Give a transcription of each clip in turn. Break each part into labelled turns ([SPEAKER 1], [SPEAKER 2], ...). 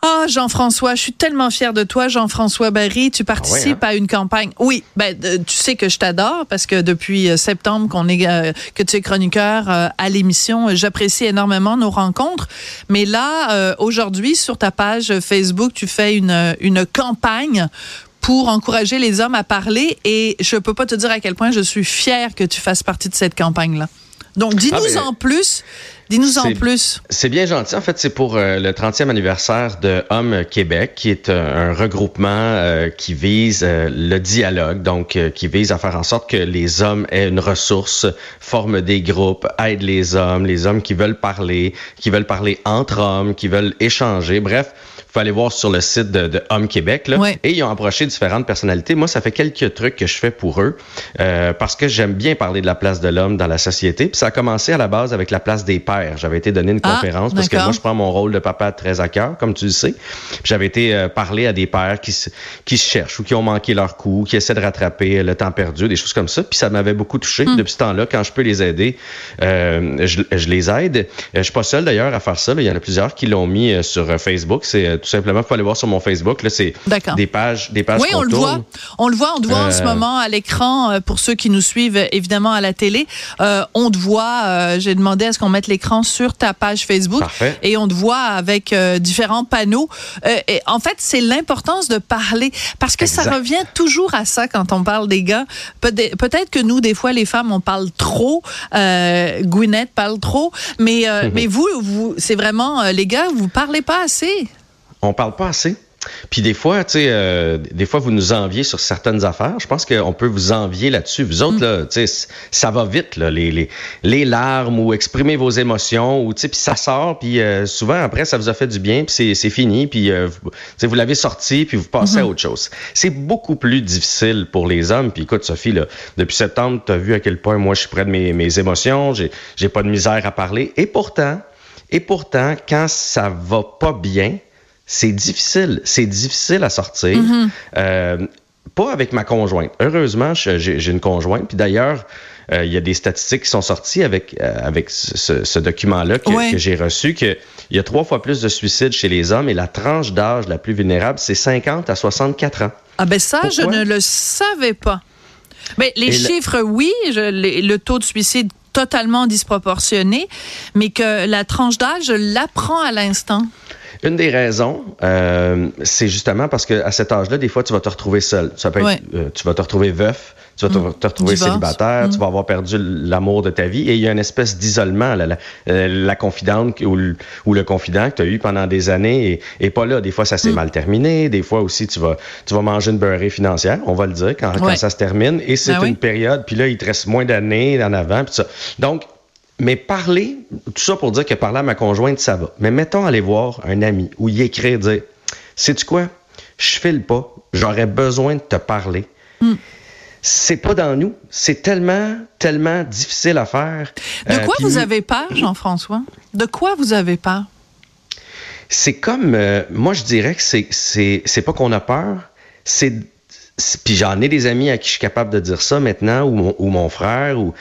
[SPEAKER 1] Ah, Jean-François, je suis tellement fière de toi, Jean-François Barry. Tu participes
[SPEAKER 2] Ah hein?
[SPEAKER 1] à une campagne. Oui, ben, euh, tu sais que je t'adore parce que depuis euh, septembre qu'on est, euh, que tu es chroniqueur euh, à l'émission, j'apprécie énormément nos rencontres. Mais là, euh, aujourd'hui, sur ta page Facebook, tu fais une, une campagne pour encourager les hommes à parler et je peux pas te dire à quel point je suis fière que tu fasses partie de cette campagne-là. Donc, dis-nous
[SPEAKER 2] Ah, ben,
[SPEAKER 1] en plus. Dis-nous en plus.
[SPEAKER 2] C'est bien gentil. En fait, c'est pour euh, le 30e anniversaire de Hommes Québec, qui est euh, un regroupement euh, qui vise le dialogue, donc qui vise à faire en sorte que les hommes aient une ressource, forment des groupes, aident les hommes, les hommes qui veulent parler, qui veulent parler entre hommes, qui veulent échanger. Bref, vous pouvez aller voir sur le site de, de Hommes Québec. Là,
[SPEAKER 1] Ouais.
[SPEAKER 2] Et ils ont approché différentes personnalités. Moi, ça fait quelques trucs que je fais pour eux parce que j'aime bien parler de la place de l'homme dans la société. Puis ça a commencé à la base avec la place des pères. J'avais été donné une
[SPEAKER 1] Ah,
[SPEAKER 2] conférence parce que moi, je prends mon rôle de papa très à cœur, comme tu le sais. J'avais été euh, parler à des pères qui se, qui se cherchent ou qui ont manqué leur coup, qui essaient de rattraper le temps perdu, des choses comme ça. Puis ça m'avait beaucoup touché.
[SPEAKER 1] Hmm.
[SPEAKER 2] Depuis ce temps-là, quand je peux les aider, euh, je, je les aide. Euh, Je suis pas seul d'ailleurs à faire ça. là. Il y en a plusieurs qui l'ont mis euh, sur euh, Facebook. C'est euh, tout simplement, faut aller voir sur mon Facebook. Là, c'est des pages, des pages
[SPEAKER 1] Oui, on le voit. On le voit, on te voit en ce
[SPEAKER 2] Euh,
[SPEAKER 1] moment à l'écran euh, pour ceux qui nous suivent euh, évidemment à la télé. Euh, on te voit. euh, J'ai demandé à ce qu'on mette l'écran sur ta page Facebook
[SPEAKER 2] Parfait.
[SPEAKER 1] et on te voit avec euh, différents panneaux. Euh, et en fait, c'est l'importance de parler parce que ça revient toujours à ça quand on parle des gars. Peut- Peut-être que nous, des fois, les femmes, on parle trop. Euh, Gwyneth parle trop, mais euh, mais vous, vous, c'est vraiment les gars, vous parlez pas assez.
[SPEAKER 2] on parle pas assez. Puis des fois, tu sais, euh, des fois vous nous enviez sur certaines affaires. Je pense qu'on peut vous envier là-dessus. Vous autres, là, tu sais, ça va vite, là, les, les, les larmes ou exprimer vos émotions, ou tu sais, puis ça sort, puis euh, souvent après ça vous a fait du bien, puis c'est, c'est fini, puis euh, vous, sais, vous l'avez sorti, puis vous passez à autre chose. C'est beaucoup plus difficile pour les hommes. Puis écoute, Sophie, là, depuis septembre, tu as vu à quel point moi je suis près de mes, mes émotions, j'ai, j'ai pas de misère à parler, et pourtant, et pourtant, quand ça va pas bien, c'est difficile. C'est difficile à sortir. Euh, pas avec ma conjointe. Heureusement, j'ai une conjointe. Puis d'ailleurs, euh, il y a des statistiques qui sont sorties avec, euh, avec ce, document-là que,
[SPEAKER 1] Ouais.
[SPEAKER 2] que j'ai reçu, qu'il y a trois fois plus de suicides chez les hommes et la tranche d'âge la plus vulnérable, c'est 50 à 64 ans.
[SPEAKER 1] Ah ben ça, je ne le savais pas. Mais les
[SPEAKER 2] Et le-
[SPEAKER 1] chiffres, oui, je- les- le taux de suicide totalement disproportionné, mais que la tranche d'âge, je l'apprends à l'instant.
[SPEAKER 2] Une des raisons, euh, c'est justement parce que à cet âge-là, des fois, tu vas te retrouver seul. Ça peut être,
[SPEAKER 1] Ouais.
[SPEAKER 2] euh, tu vas te retrouver veuf, tu vas te, te retrouver
[SPEAKER 1] Divorce.
[SPEAKER 2] célibataire, tu vas avoir perdu l'amour de ta vie et il y a une espèce d'isolement. La, la, euh, la confidente ou le, ou le confident que tu as eu pendant des années et, et pas là. Des fois, ça s'est mal terminé. Des fois aussi, tu vas, tu vas manger une beurrée financière, on va le dire, quand, quand ça se termine. Et c'est
[SPEAKER 1] Ben oui.
[SPEAKER 2] une période, puis là, il te reste moins d'années en avant. Puis ça. Donc, mais parler, tout ça pour dire que parler à ma conjointe, ça va. Mais mettons aller voir un ami ou y écrire, dire Sais-tu quoi? Je file pas, j'aurais besoin de te parler. C'est pas dans nous. C'est tellement, tellement difficile à faire.
[SPEAKER 1] De
[SPEAKER 2] Euh,
[SPEAKER 1] quoi vous
[SPEAKER 2] nous-
[SPEAKER 1] avez peur, Jean-François? De quoi vous avez peur?
[SPEAKER 2] C'est comme, euh, moi je dirais que c'est, pas qu'on a peur, c'est- puis j'en ai des amis à qui je suis capable de dire ça maintenant, ou mon, ou mon frère, ou,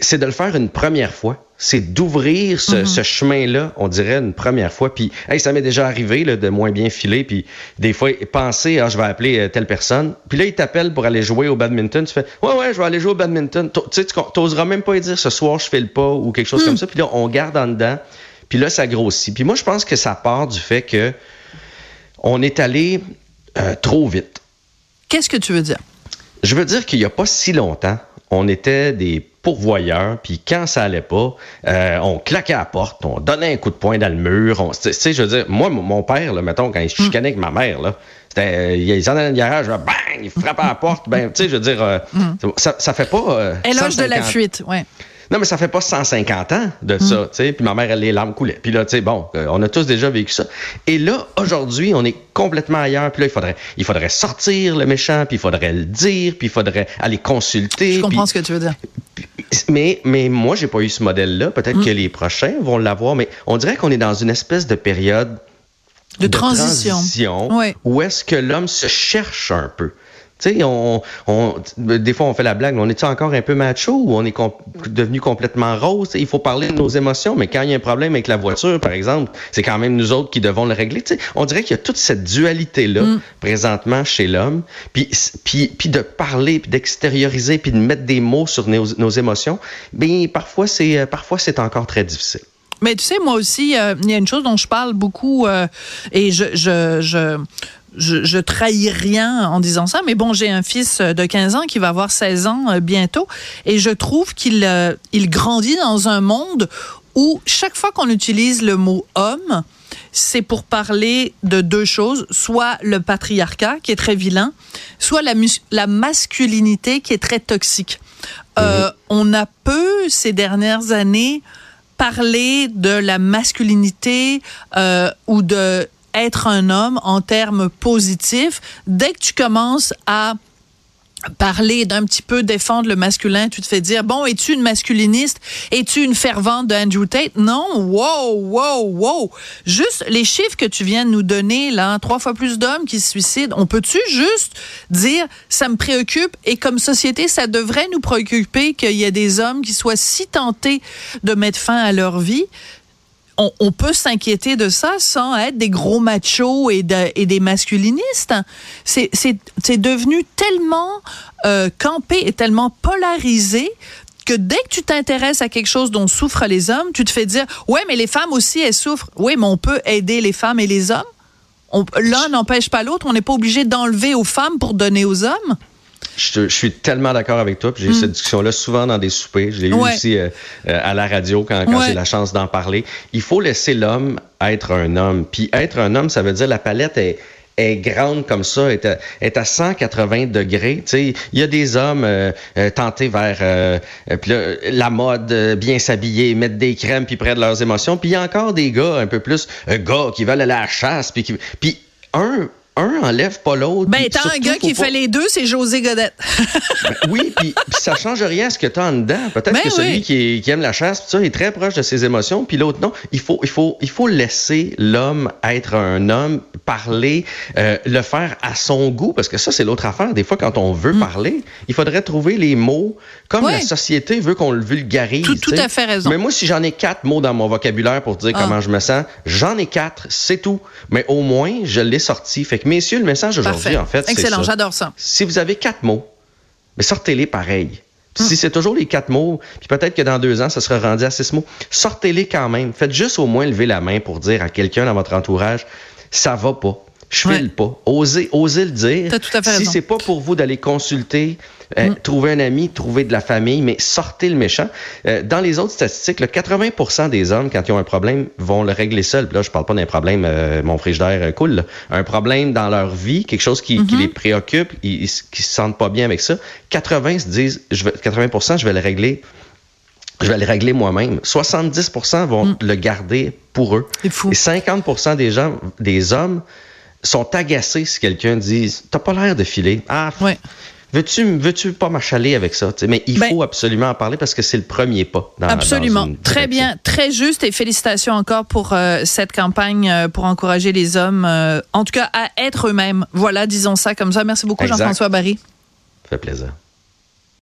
[SPEAKER 2] c'est de le faire une première fois. C'est d'ouvrir ce, ce chemin-là, on dirait une première fois. Puis, hey, ça m'est déjà arrivé là, de moins bien filer. Puis, des fois, penser, ah, je vais appeler euh, telle personne. Puis là, il t'appelle pour aller jouer au badminton. Tu fais, ouais, ouais, je vais aller jouer au badminton. Tu sais, tu n'oseras même pas dire ce soir, je file pas ou quelque chose comme ça. Puis là, on garde en dedans. Puis là, ça grossit. Puis moi, je pense que ça part du fait que on est allé euh, trop vite.
[SPEAKER 1] Qu'est-ce que tu veux dire?
[SPEAKER 2] Je veux dire qu'il n'y a pas si longtemps, on était des pourvoyeurs, puis quand ça allait pas, euh, on claquait à la porte, on donnait un coup de poing dans le mur. on- Tu sais, je veux dire, moi, mon- père, là, mettons, quand il se chicanait avec ma mère, là, c'était, il s'en allait dans le garage, là, bang, il frappait à la porte. Ben, tu sais, je veux dire, euh, ça, ça fait pas. euh,
[SPEAKER 1] Éloge de la
[SPEAKER 2] 150
[SPEAKER 1] fuite, ouais.
[SPEAKER 2] Non, mais ça fait pas 150 ans de ça, tu sais. Puis ma mère, elle, les larmes coulaient. Puis là, tu sais, bon, euh, on a tous déjà vécu ça. Et là, aujourd'hui, on est complètement ailleurs. Puis là, il faudrait, il faudrait sortir le méchant, puis il faudrait le dire, puis il faudrait aller consulter.
[SPEAKER 1] Je comprends
[SPEAKER 2] puis-
[SPEAKER 1] ce que tu veux dire.
[SPEAKER 2] mais, mais moi, j'ai pas eu ce modèle-là. Peut-être
[SPEAKER 1] Mm.
[SPEAKER 2] que les prochains vont l'avoir, mais on dirait qu'on est dans une espèce de période
[SPEAKER 1] De transition.
[SPEAKER 2] où est-ce que l'homme se cherche un peu. Tu sais, on, on, des fois, on fait la blague, mais on est encore un peu macho ou on est com- devenu complètement rose? Il faut parler de nos émotions, mais quand il y a un problème avec la voiture, par exemple, c'est quand même nous autres qui devons le régler. Tu sais, on dirait qu'il y a toute cette dualité-là
[SPEAKER 1] Mm.
[SPEAKER 2] présentement chez l'homme. Puis, puis, puis de parler, puis d'extérioriser, puis de mettre des mots sur nos, nos émotions, bien, parfois, c'est euh, parfois c'est encore très difficile.
[SPEAKER 1] Mais tu sais, moi aussi, euh, il y a une chose dont je parle beaucoup euh, et je, je, je, je, je trahis rien en disant ça, mais bon, j'ai un fils de 15 ans qui va avoir 16 ans euh, bientôt et je trouve qu'il euh, il grandit dans un monde où chaque fois qu'on utilise le mot homme, c'est pour parler de deux choses, soit le patriarcat qui est très vilain, soit la, masculinité qui est très toxique. Euh, on a peu ces dernières années parlé de la masculinité euh, ou de être un homme en termes positifs. Dès que tu commences à parler d'un petit peu défendre le masculin, tu te fais dire bon, es-tu une masculiniste? Es-tu une fervente de Andrew Tate? Non, wow, wow, wow. Juste les chiffres que tu viens de nous donner là, trois fois plus d'hommes qui se suicident. On peut-tu juste dire ça me préoccupe et comme société, ça devrait nous préoccuper qu'il y ait des hommes qui soient si tentés de mettre fin à leur vie? On, peut s'inquiéter de ça sans être des gros machos et, de- et des masculinistes. C'est devenu tellement euh, campé et tellement polarisé que dès que tu t'intéresses à quelque chose dont souffrent les hommes, tu te fais dire ouais mais les femmes aussi elles souffrent. Oui mais on peut aider les femmes et les hommes. L'un n'empêche pas l'autre. On n'est pas obligé d'enlever aux femmes pour donner aux hommes.
[SPEAKER 2] Je, suis tellement d'accord avec toi. J'ai eu cette discussion-là souvent dans des soupers. Je l'ai eu aussi euh, euh, à la radio quand, quand
[SPEAKER 1] Ouais.
[SPEAKER 2] j'ai la chance d'en parler. Il faut laisser l'homme être un homme. Puis être un homme, ça veut dire la palette est est grande comme ça, est à, est à 180 degrés. Tu sais, il y a des hommes euh, euh, tentés vers euh, euh, la mode, euh, bien s'habiller, mettre des crèmes puis près de leurs émotions. Puis il y a encore des gars un peu plus euh, gars qui veulent aller à la chasse puis un un enlève pas l'autre.
[SPEAKER 1] Ben, étant un gars qui
[SPEAKER 2] pas-
[SPEAKER 1] fait les deux, c'est José Godette.
[SPEAKER 2] ben oui, puis ça change rien à ce que tu as en dedans. Peut-être
[SPEAKER 1] Ben
[SPEAKER 2] que celui
[SPEAKER 1] oui.
[SPEAKER 2] qui, est- qui aime la chasse, pis ça, est très proche de ses émotions, puis l'autre non. Il faut, il faut, il faut laisser l'homme être un homme, parler, euh, le faire à son goût, parce que ça, c'est l'autre affaire. Des fois, quand on veut parler, il faudrait trouver les mots comme
[SPEAKER 1] Mm.
[SPEAKER 2] La société veut qu'on le vulgarise.
[SPEAKER 1] Tout- à fait raison.
[SPEAKER 2] Mais moi, si j'en ai quatre mots dans mon vocabulaire pour dire
[SPEAKER 1] Ah.
[SPEAKER 2] comment je me sens, j'en ai quatre, c'est tout. Mais au moins, je l'ai sorti. Fait que, messieurs, le message aujourd'hui, en fait, c'est
[SPEAKER 1] Excellent, j'adore ça.
[SPEAKER 2] Si vous avez quatre mots, mais sortez-les pareil. Puis
[SPEAKER 1] Hum.
[SPEAKER 2] Si c'est toujours les quatre mots, puis peut-être que dans deux ans, ça sera rendu à six mots, sortez-les quand même. Faites juste au moins lever la main pour dire à quelqu'un dans votre entourage, ça va pas, je file
[SPEAKER 1] Ouais.
[SPEAKER 2] pas. Osez, osez le dire.
[SPEAKER 1] T'as tout à fait
[SPEAKER 2] si c'est pas pour vous d'aller consulter, euh,
[SPEAKER 1] Hum.
[SPEAKER 2] trouver un ami, trouver de la famille, mais sortez le méchant. Euh, dans les autres statistiques, là, 80% des hommes, quand ils ont un problème, vont le régler seuls. Puis là, je parle pas d'un problème, euh, mon frigidaire euh, coule, là. un problème dans leur vie, quelque chose qui,
[SPEAKER 1] Mm-hmm.
[SPEAKER 2] qui les préoccupe, ils, ils, qui se sentent pas bien avec ça. 80 se disent, je vais, 80 je vais le régler. Je vais le régler moi-même. 70% vont le garder pour eux.
[SPEAKER 1] Mm. C'est fou.
[SPEAKER 2] Et 50 des gens, des hommes, sont agacés si quelqu'un dit T'as pas l'air de filer. Ah,
[SPEAKER 1] Ouais.
[SPEAKER 2] veux-tu veux-tu pas m'achaler avec ça? Mais il
[SPEAKER 1] Ben-
[SPEAKER 2] faut absolument en parler parce que c'est le premier pas. Dans,
[SPEAKER 1] Absolument.
[SPEAKER 2] dans
[SPEAKER 1] très bien, très juste et félicitations encore pour euh, cette campagne euh, pour encourager les hommes, euh, en tout cas à être eux-mêmes. Voilà, disons ça comme ça. Merci beaucoup. Jean-François Barry.
[SPEAKER 2] Ça fait plaisir.